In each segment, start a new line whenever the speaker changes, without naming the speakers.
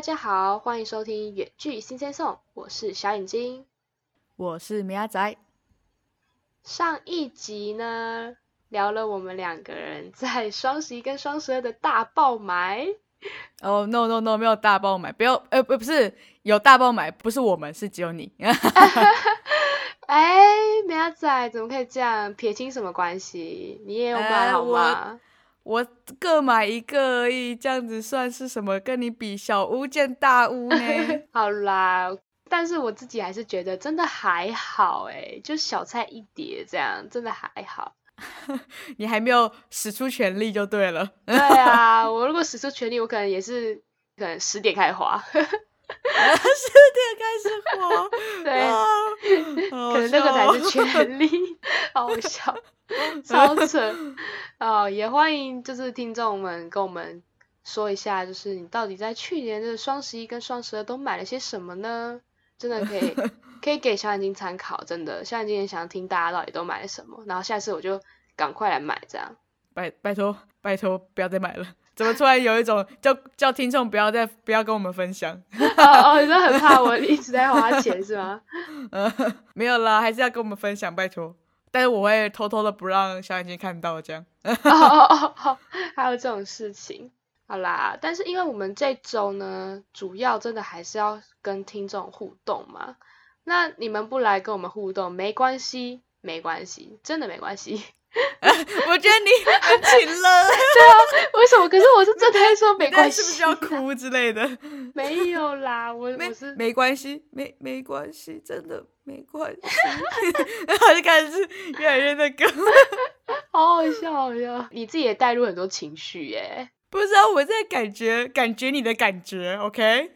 大家好，欢迎收听远距新鲜颂，我是小眼睛，
我是米亚仔。
上一集呢，聊了我们两个人在双十一跟双十二的大爆买。
哦，no no no，没有大爆买，不要，呃，不不是有大爆买，不是我们，是只有你。
哎，米亚仔怎么可以这样？撇清什么关系？你也有买好吗？
我各买一个而已，这样子算是什么？跟你比，小巫见大巫呢？
好啦，但是我自己还是觉得真的还好，哎，就小菜一碟这样，真的还好。
你还没有使出全力就对了。
对啊，我如果使出全力，我可能也是可能十点开花，十
点开始火，
对，可能那个才是权力，好笑。超 扯哦！也欢迎就是听众们跟我们说一下，就是你到底在去年的双十一跟双十二都买了些什么呢？真的可以 可以给小眼睛参考，真的小眼睛也想听大家到底都买了什么，然后下次我就赶快来买这样。
拜拜托拜托不要再买了！怎么突然有一种叫叫听众不要再不要跟我们分享？
哦哦，你很怕我一直在花钱是吗？
呃，没有啦，还是要跟我们分享，拜托。但是我会偷偷的不让小眼睛看到，这样。
哦哦哦哦，还有这种事情，好啦。但是因为我们这周呢，主要真的还是要跟听众互动嘛。那你们不来跟我们互动，没关系，没关系，真的没关系。
我觉得你很勤了，
对啊，为什么？可是我是真的说没关系，
是不是要哭之类的？
没有啦，我我是
没关系，没没关系，真的没关系。然后就开始越来越那个，
好好笑，好笑。你自己也带入很多情绪耶，
不知道我在感觉感觉你的感觉，OK？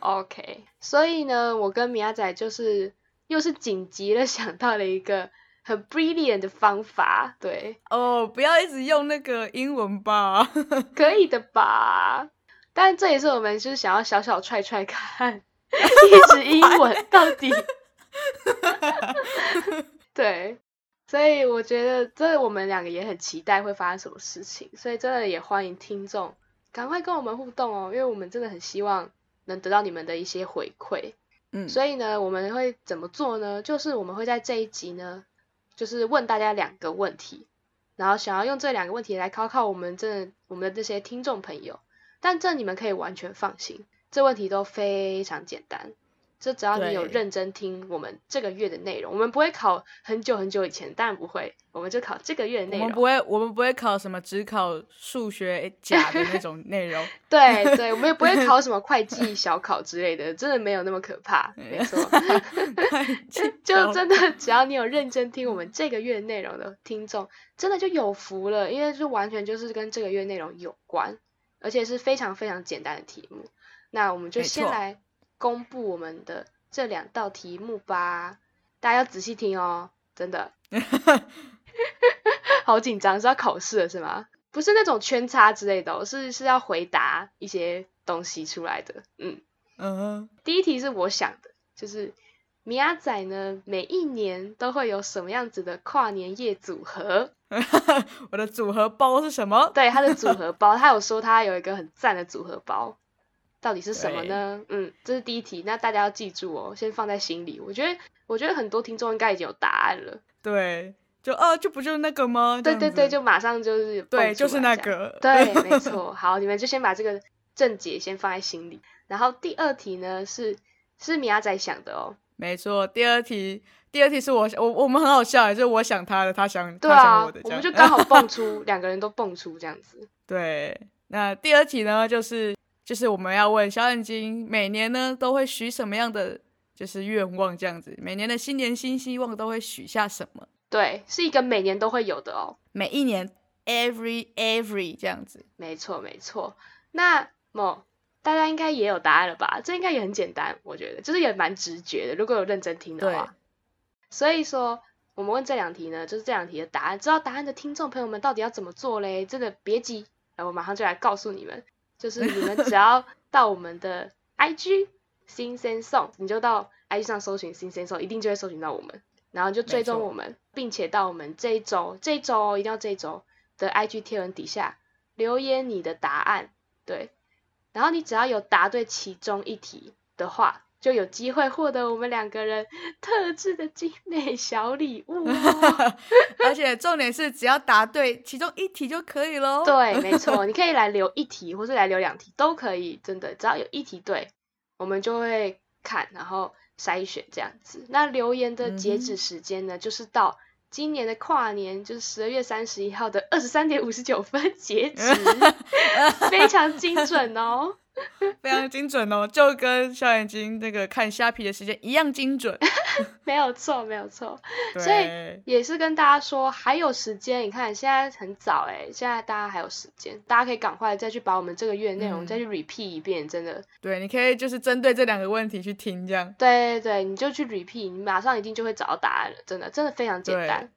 好，OK。所以呢，我跟米亚仔就是又是紧急的想到了一个。很 brilliant 的方法，对
哦，不要一直用那个英文吧，
可以的吧？但这也是我们就是想要小小踹踹看，一直英文到底，对，所以我觉得这我们两个也很期待会发生什么事情，所以真的也欢迎听众赶快跟我们互动哦，因为我们真的很希望能得到你们的一些回馈，嗯，所以呢，我们会怎么做呢？就是我们会在这一集呢。就是问大家两个问题，然后想要用这两个问题来考考我们这我们的这些听众朋友，但这你们可以完全放心，这问题都非常简单。就只要你有认真听我们这个月的内容，我们不会考很久很久以前，当然不会，我们就考这个月的内容。
我们不会，我们不会考什么只考数学 甲的那种内容。
对对，我们也不会考什么会计小考之类的，真的没有那么可怕。没错，就真的只要你有认真听我们这个月内容的听众，真的就有福了，因为就完全就是跟这个月内容有关，而且是非常非常简单的题目。那我们就先来。公布我们的这两道题目吧，大家要仔细听哦，真的，好紧张，是要考试了是吗？不是那种圈叉之类的，是是要回答一些东西出来的。嗯嗯，第一题是我想的，就是米亚仔呢，每一年都会有什么样子的跨年夜组合？
我的组合包是什么？
对，他的组合包，他有说他有一个很赞的组合包。到底是什么呢？嗯，这是第一题，那大家要记住哦，先放在心里。我觉得，我觉得很多听众应该已经有答案了。
对，就呃，就不就是那个吗？
对对对，就马上就是
对，就是那个。
对，没错。好，你们就先把这个正解先放在心里。然后第二题呢，是是米亚仔想的哦。
没错，第二题，第二题是我我我们很好笑，就是我想他的，他想
他
想我的，
我们就刚好 蹦出两个人都蹦出这样子。
对，那第二题呢，就是。就是我们要问小眼睛，每年呢都会许什么样的就是愿望这样子？每年的新年新希望都会许下什么？
对，是一个每年都会有的哦。
每一年，every every 这样子。
没错没错。那么大家应该也有答案了吧？这应该也很简单，我觉得就是也蛮直觉的。如果有认真听的话。所以说，我们问这两题呢，就是这两题的答案。知道答案的听众朋友们到底要怎么做嘞？真的别急，来，我马上就来告诉你们。就是你们只要到我们的 IG 新鲜送，你就到 IG 上搜寻新鲜送，一定就会搜寻到我们，然后就追踪我们，并且到我们这一周这一周哦，一定要这一周的 IG 贴文底下留言你的答案，对，然后你只要有答对其中一题的话，就有机会获得我们两个人特制的精美小礼物哦。
而且重点是，只要答对其中一题就可以喽。
对，没错，你可以来留一题，或是来留两题都可以，真的，只要有一题对，我们就会看，然后筛选这样子。那留言的截止时间呢，就是到今年的跨年，就是十二月三十一号的二十三点五十九分截止，非常精准哦。
非常精准哦，就跟小眼睛那个看虾皮的时间一样精准，
没有错，没有错。所以也是跟大家说还有时间，你看现在很早哎，现在大家还有时间，大家可以赶快再去把我们这个月内容再去 repeat 一遍，真的。
对，你可以就是针对这两个问题去听，这样。
对对对，你就去 repeat，你马上一定就会找到答案了，真的，真的非常简单，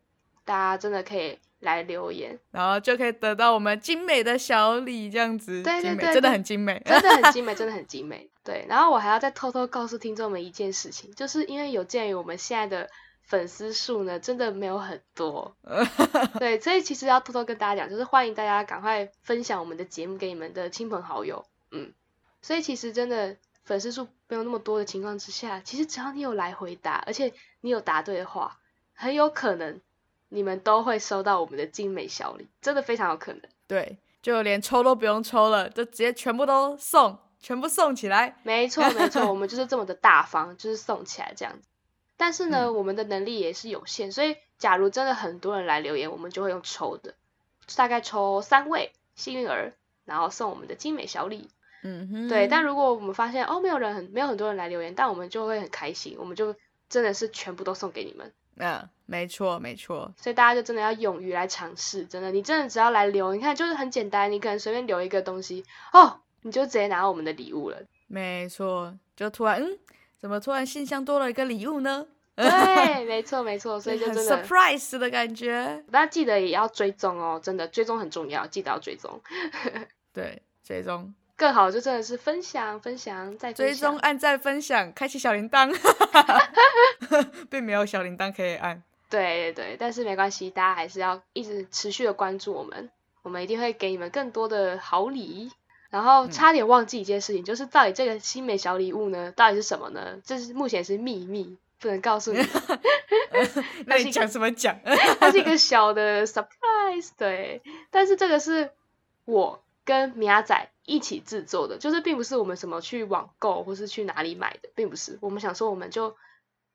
大家真的可以。来留言，
然后就可以得到我们精美的小礼，这样子，
对对对，
真的很精美，
真的很精美，真的很精美。对，然后我还要再偷偷告诉听众们一件事情，就是因为有鉴于我们现在的粉丝数呢，真的没有很多，对，所以其实要偷偷跟大家讲，就是欢迎大家赶快分享我们的节目给你们的亲朋好友，嗯，所以其实真的粉丝数没有那么多的情况之下，其实只要你有来回答，而且你有答对的话，很有可能。你们都会收到我们的精美小礼，真的非常有可能。
对，就连抽都不用抽了，就直接全部都送，全部送起来。
没错，没错，我 们就是这么的大方，就是送起来这样子。但是呢，我们的能力也是有限，所以假如真的很多人来留言，我们就会用抽的，大概抽三位幸运儿，然后送我们的精美小礼。嗯哼。对，但如果我们发现哦，没有人很没有很多人来留言，但我们就会很开心，我们就真的是全部都送给你们。
嗯，没错没错，
所以大家就真的要勇于来尝试，真的，你真的只要来留，你看就是很简单，你可能随便留一个东西，哦，你就直接拿到我们的礼物了。
没错，就突然，嗯，怎么突然信箱多了一个礼物呢？
对，没错没错，所以就真的
surprise 的感觉。
大家记得也要追踪哦，真的追踪很重要，记得要追踪。
对，追踪。
更好就真的是分享分享再
追踪按赞分享开启小铃铛，并没有小铃铛可以按。
对对对，但是没关系，大家还是要一直持续的关注我们，我们一定会给你们更多的好礼。然后差点忘记一件事情，就是到底这个新美小礼物呢，到底是什么呢？这是目前是秘密，不能告诉你。
那你讲什么讲？
它是一个小的 surprise，对。但是这个是我跟米亚仔。一起制作的，就是并不是我们什么去网购或是去哪里买的，并不是。我们想说，我们就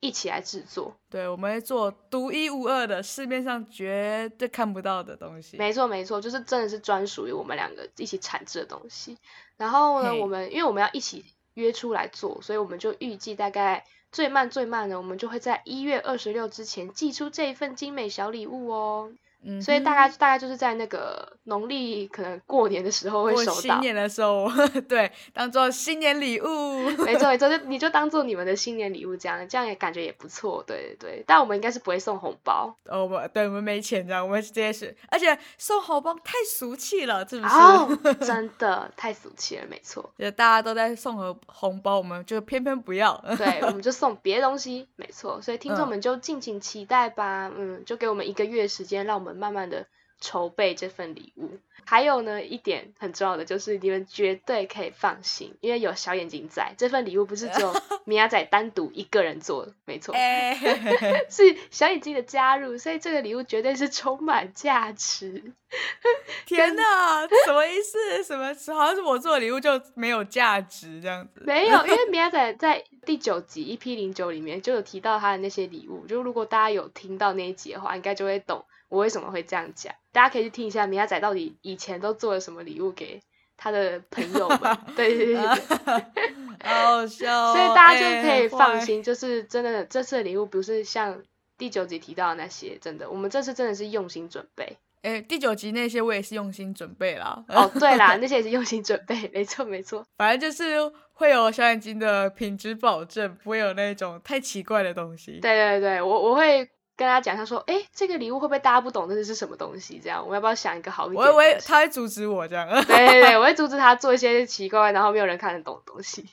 一起来制作。
对，我们会做独一无二的，市面上绝对看不到的东西。
没错，没错，就是真的是专属于我们两个一起产制的东西。然后呢，我们因为我们要一起约出来做，所以我们就预计大概最慢最慢呢，我们就会在一月二十六之前寄出这一份精美小礼物哦。所以大概大概就是在那个农历可能过年的时候会收到，
新年的时候，对，当做新年礼物，
没错没错，就你就当做你们的新年礼物这样，这样也感觉也不错，对对对。但我们应该是不会送红包，
哦不，对我们没钱这样，我们直接是，而且送红包太俗气了，是不是？
哦，真的太俗气了，没错。
就大家都在送红红包，我们就偏偏不要，
对，我们就送别的东西，没错。所以听众们就敬请期待吧，嗯，就给我们一个月时间，让我们。慢慢的筹备这份礼物，还有呢一点很重要的就是你们绝对可以放心，因为有小眼睛在，这份礼物不是只有 米娅仔单独一个人做的，没错，是小眼睛的加入，所以这个礼物绝对是充满价值。
天哪，什么意思？什么好像是我做的礼物就没有价值这样子？
没有，因为 米娅仔在第九集一 P 零九里面就有提到他的那些礼物，就如果大家有听到那一集的话，应该就会懂。我为什么会这样讲？大家可以去听一下米亚仔到底以前都做了什么礼物给他的朋友们。对对对对，
好笑。
所以大家就可以放心，就是真的这次的礼物不是像第九集提到的那些，真的，我们这次真的是用心准备。
哎，第九集那些我也是用心准备啦。
哦，对啦，那些也是用心准备，没错没错。
反正就是会有小眼睛的品质保证，不会有那种太奇怪的东西。
对对对，我我会。跟他讲，他说：“哎，这个礼物会不会大家不懂？这是什么东西？这样，我们要不要想一个好一点？”
我会，他会阻止我这样。
对对对，我会阻止他做一些奇怪，然后没有人看得懂的东西。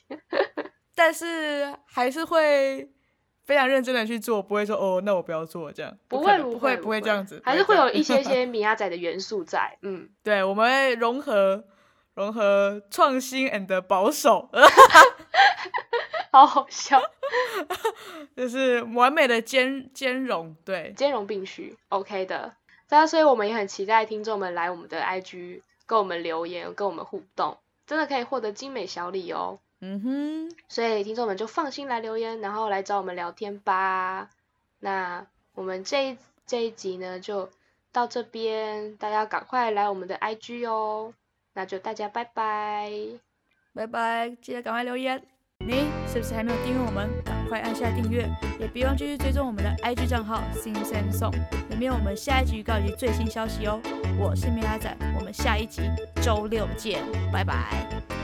但是还是会非常认真的去做，不会说哦，那我不要做这样。
不会
不会
不
会这样子，
还是会有一些 些米亚仔的元素在。嗯，
对，我们会融合融合创新 and 保守，
好好笑，
就是完美的兼兼容。对，
兼容并蓄，OK 的。那所以我们也很期待听众们来我们的 IG 跟我们留言，跟我们互动，真的可以获得精美小礼哦。
嗯哼，
所以听众们就放心来留言，然后来找我们聊天吧。那我们这一这一集呢，就到这边，大家赶快来我们的 IG 哦。那就大家拜拜，
拜拜，记得赶快留言。你是不是还没有订阅我们？赶快按下订阅，也别忘继续追踪我们的 IG 账号 Sing Sam Song，里面有我们下一集预告以及最新消息哦。我是米拉仔，我们下一集周六见，拜拜。